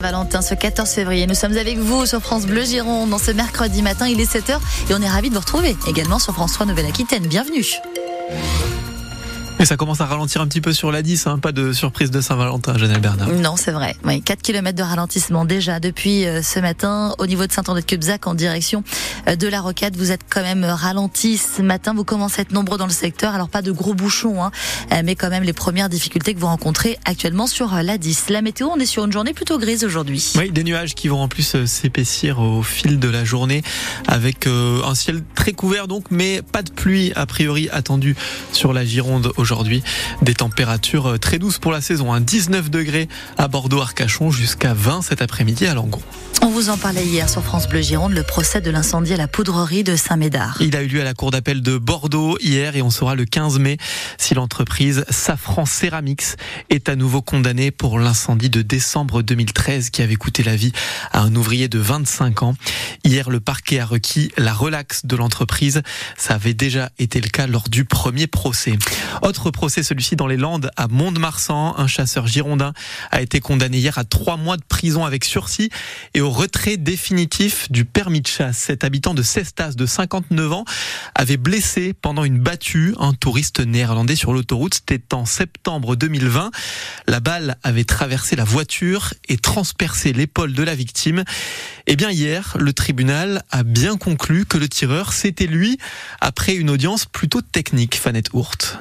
Valentin, ce 14 février, nous sommes avec vous sur France Bleu Gironde dans ce mercredi matin, il est 7h et on est ravis de vous retrouver également sur France 3 Nouvelle-Aquitaine. Bienvenue. Et ça commence à ralentir un petit peu sur la 10, hein, pas de surprise de Saint-Valentin, Janelle Bernard. Non, c'est vrai. Oui, 4 km de ralentissement déjà depuis euh, ce matin au niveau de Saint-André-de-Cubzac en direction euh, de la Rocade. Vous êtes quand même ralenti ce matin. Vous commencez à être nombreux dans le secteur. Alors pas de gros bouchons, hein, euh, mais quand même les premières difficultés que vous rencontrez actuellement sur la 10. La météo, on est sur une journée plutôt grise aujourd'hui. Oui, des nuages qui vont en plus s'épaissir au fil de la journée avec un ciel très couvert donc, mais pas de pluie a priori attendue sur la Gironde aujourd'hui aujourd'hui. Des températures euh, très douces pour la saison. 19 hein. degrés à Bordeaux-Arcachon jusqu'à 20 cet après-midi à Langon. On vous en parlait hier sur France Bleu Gironde, le procès de l'incendie à la poudrerie de Saint-Médard. Il a eu lieu à la cour d'appel de Bordeaux hier et on saura le 15 mai si l'entreprise Safran Ceramics est à nouveau condamnée pour l'incendie de décembre 2013 qui avait coûté la vie à un ouvrier de 25 ans. Hier, le parquet a requis la relaxe de l'entreprise. Ça avait déjà été le cas lors du premier procès. Autre procès, celui-ci dans les Landes, à Mont-de-Marsan. Un chasseur girondin a été condamné hier à trois mois de prison avec sursis et au retrait définitif du permis de chasse. Cet habitant de Cestas de 59 ans avait blessé pendant une battue un touriste néerlandais sur l'autoroute. C'était en septembre 2020. La balle avait traversé la voiture et transpercé l'épaule de la victime. Eh bien, hier, le tribunal a bien conclu que le tireur, c'était lui, après une audience plutôt technique, Fanette Hourt.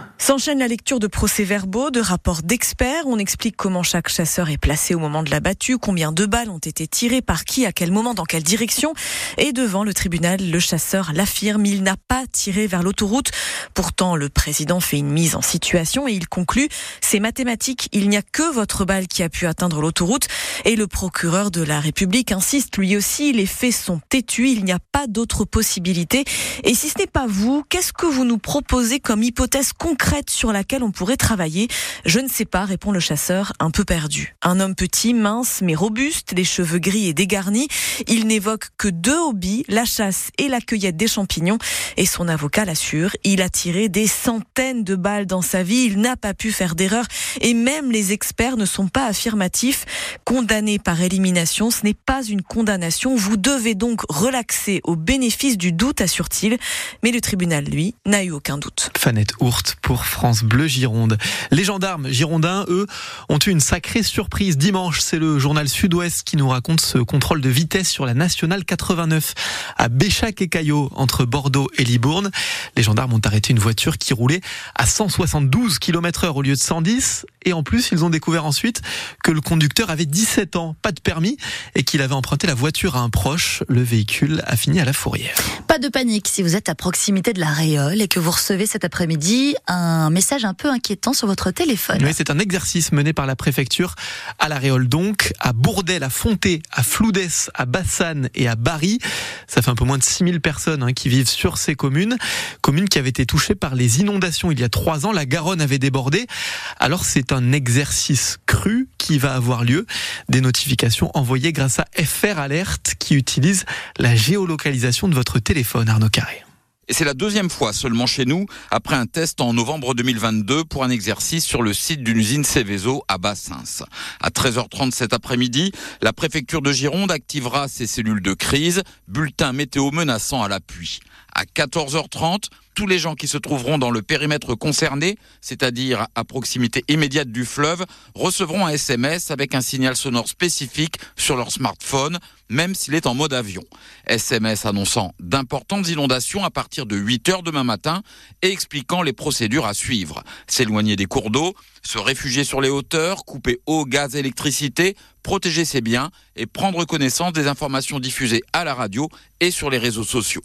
La lecture de procès-verbaux, de rapports d'experts. On explique comment chaque chasseur est placé au moment de la battue, combien de balles ont été tirées, par qui, à quel moment, dans quelle direction. Et devant le tribunal, le chasseur l'affirme, il n'a pas tiré vers l'autoroute. Pourtant, le président fait une mise en situation et il conclut, c'est mathématique, il n'y a que votre balle qui a pu atteindre l'autoroute. Et le procureur de la République insiste lui aussi, les faits sont têtus, il n'y a pas d'autre possibilité. Et si ce n'est pas vous, qu'est-ce que vous nous proposez comme hypothèse concrète sur laquelle on pourrait travailler Je ne sais pas, répond le chasseur, un peu perdu. Un homme petit, mince, mais robuste, les cheveux gris et dégarnis. Il n'évoque que deux hobbies, la chasse et la cueillette des champignons. Et son avocat l'assure, il a tiré des centaines de balles dans sa vie, il n'a pas pu faire d'erreur. Et même les experts ne sont pas affirmatifs. Condamné par élimination, ce n'est pas une condamnation. Vous devez donc relaxer au bénéfice du doute, assure-t-il. Mais le tribunal, lui, n'a eu aucun doute. Fanette Hourt pour France Les gendarmes girondins, eux, ont eu une sacrée surprise dimanche. C'est le journal Sud-Ouest qui nous raconte ce contrôle de vitesse sur la nationale 89 à Béchac et Caillot entre Bordeaux et Libourne. Les gendarmes ont arrêté une voiture qui roulait à 172 km heure au lieu de 110 et en plus, ils ont découvert ensuite que le conducteur avait 17 ans, pas de permis, et qu'il avait emprunté la voiture à un proche. Le véhicule a fini à la fourrière. Pas de panique si vous êtes à proximité de la Réole et que vous recevez cet après-midi un message un peu inquiétant sur votre téléphone. Oui, c'est un exercice mené par la préfecture à la Réole donc, à Bourdel, à Fonté, à Floudès, à Bassane et à Bari. Ça fait un peu moins de 6000 personnes hein, qui vivent sur ces communes. Communes qui avaient été touchées par les inondations il y a trois ans. La Garonne avait débordé. Alors c'est un un exercice cru qui va avoir lieu. Des notifications envoyées grâce à FR Alert qui utilise la géolocalisation de votre téléphone, Arnaud Carré. Et c'est la deuxième fois seulement chez nous, après un test en novembre 2022 pour un exercice sur le site d'une usine Céveso à Bassins. À 13h30 cet après-midi, la préfecture de Gironde activera ses cellules de crise, bulletin météo menaçant à l'appui. À 14h30, tous les gens qui se trouveront dans le périmètre concerné, c'est-à-dire à proximité immédiate du fleuve, recevront un SMS avec un signal sonore spécifique sur leur smartphone, même s'il est en mode avion. SMS annonçant d'importantes inondations à partir de 8 heures demain matin et expliquant les procédures à suivre. S'éloigner des cours d'eau, se réfugier sur les hauteurs, couper eau, gaz, électricité, protéger ses biens et prendre connaissance des informations diffusées à la radio et sur les réseaux sociaux.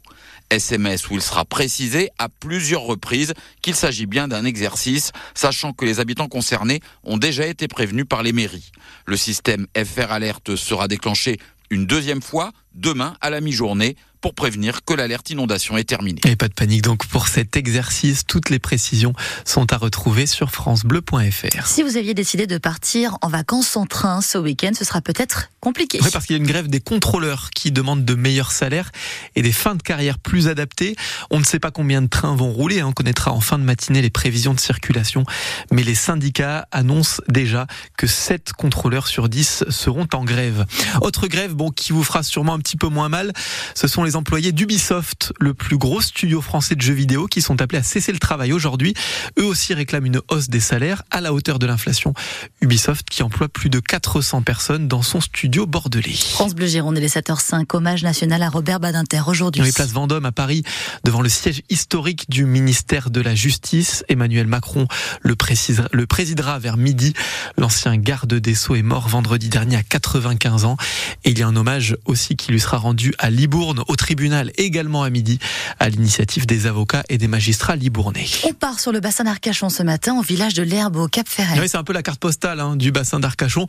SMS où il sera précisé à plusieurs reprises qu'il s'agit bien d'un exercice, sachant que les habitants concernés ont déjà été prévenus par les mairies. Le système FR Alerte sera déclenché une deuxième fois demain à la mi-journée pour prévenir que l'alerte inondation est terminée. Et pas de panique donc pour cet exercice. Toutes les précisions sont à retrouver sur francebleu.fr. Si vous aviez décidé de partir en vacances en train ce week-end, ce sera peut-être compliqué. Oui, parce qu'il y a une grève des contrôleurs qui demandent de meilleurs salaires et des fins de carrière plus adaptées. On ne sait pas combien de trains vont rouler. Hein. On connaîtra en fin de matinée les prévisions de circulation. Mais les syndicats annoncent déjà que 7 contrôleurs sur 10 seront en grève. Autre grève, bon, qui vous fera sûrement un petit peu moins mal, ce sont les employés d'Ubisoft, le plus gros studio français de jeux vidéo, qui sont appelés à cesser le travail aujourd'hui. Eux aussi réclament une hausse des salaires à la hauteur de l'inflation. Ubisoft qui emploie plus de 400 personnes dans son studio bordelais. France Bleu Gironde, les 7h05, hommage national à Robert Badinter aujourd'hui. Oui, place Vendôme à Paris, devant le siège historique du ministère de la Justice. Emmanuel Macron le, précisera, le présidera vers midi. L'ancien garde des Sceaux est mort vendredi dernier à 95 ans. Et il y a un hommage aussi qui lui sera rendu à Libourne, au tribunal, également à midi, à l'initiative des avocats et des magistrats libournais. On part sur le bassin d'Arcachon ce matin, au village de l'Herbe, au Cap Ferret. Oui, c'est un peu la carte postale hein, du bassin d'Arcachon.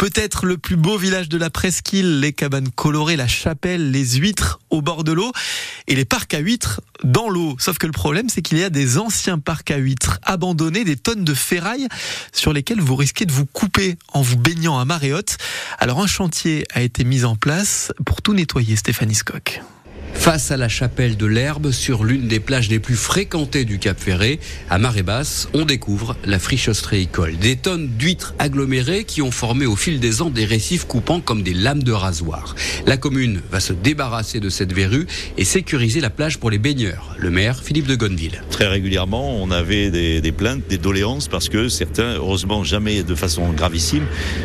Peut-être le plus beau village de la presqu'île, les cabanes colorées, la chapelle, les huîtres au bord de l'eau et les parcs à huîtres dans l'eau. Sauf que le problème, c'est qu'il y a des anciens parcs à huîtres abandonnés, des tonnes de ferraille sur lesquelles vous risquez de vous couper en vous baignant à marée haute. Alors un chantier a été mis en place pour tout nettoyer, Stéphanie Skock. Face à la chapelle de l'Herbe, sur l'une des plages les plus fréquentées du Cap Ferré, à marée basse, on découvre la friche ostréicole. Des tonnes d'huîtres agglomérées qui ont formé au fil des ans des récifs coupants comme des lames de rasoir. La commune va se débarrasser de cette verrue et sécuriser la plage pour les baigneurs. Le maire, Philippe de Gonneville. Très régulièrement, on avait des, des plaintes, des doléances parce que certains, heureusement jamais de façon gravissime,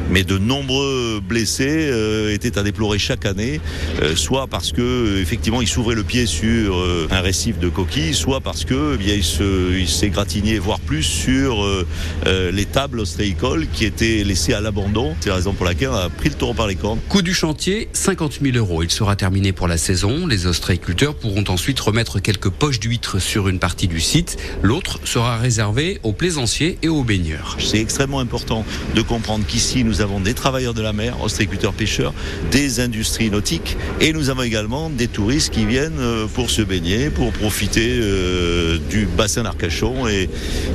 mais de nombreux blessés euh, étaient à déplorer chaque année, euh, soit parce que effectivement il s'ouvrait le pied sur euh, un récif de coquilles, soit parce que eh bien, il s'est gratigné, voire plus, sur euh, euh, les tables ostréicoles qui étaient laissées à l'abandon. C'est la raison pour laquelle on a pris le taureau par les cornes. Coût du chantier, 50 000 euros. Il sera terminé pour la saison. Les ostréiculteurs pourront ensuite remettre quelques poches d'huîtres sur une partie du site. L'autre sera réservé aux plaisanciers et aux baigneurs. C'est extrêmement important de comprendre qu'ici, nous avons des travailleurs de la mer, ostréiculteurs pêcheurs, des industries nautiques et nous avons également des touristes qui viennent euh, pour se baigner, pour profiter euh, du bassin d'Arcachon et,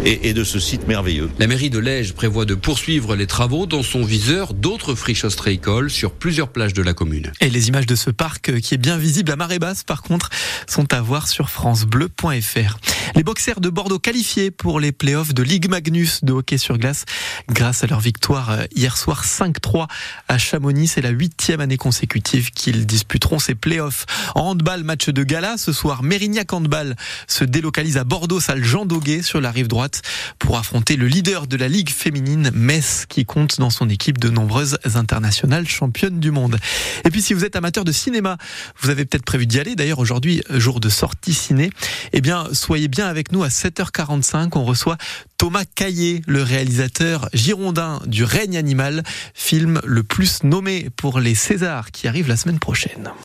et, et, de ce site merveilleux. La mairie de Lège prévoit de poursuivre les travaux dans son viseur d'autres friches ostréicoles sur plusieurs plages de la commune. Et les images de ce parc euh, qui est bien visible à marée basse par contre sont à voir sur francebleu.fr. Les boxers de Bordeaux qualifiés pour les playoffs de Ligue Magnus de hockey sur glace grâce à leur victoire hier soir 5-3 à Chamonix. C'est la huitième année consécutive qu'ils disputeront ces playoffs. En match de gala. Ce soir, Mérignac Handball se délocalise à Bordeaux, salle Jean Doguet sur la rive droite pour affronter le leader de la Ligue féminine, Metz, qui compte dans son équipe de nombreuses internationales championnes du monde. Et puis si vous êtes amateur de cinéma, vous avez peut-être prévu d'y aller. D'ailleurs aujourd'hui, jour de sortie ciné. Eh bien, soyez bien avec nous à 7h45. On reçoit Thomas Caillé, le réalisateur girondin du règne animal, film le plus nommé pour les Césars qui arrive la semaine prochaine.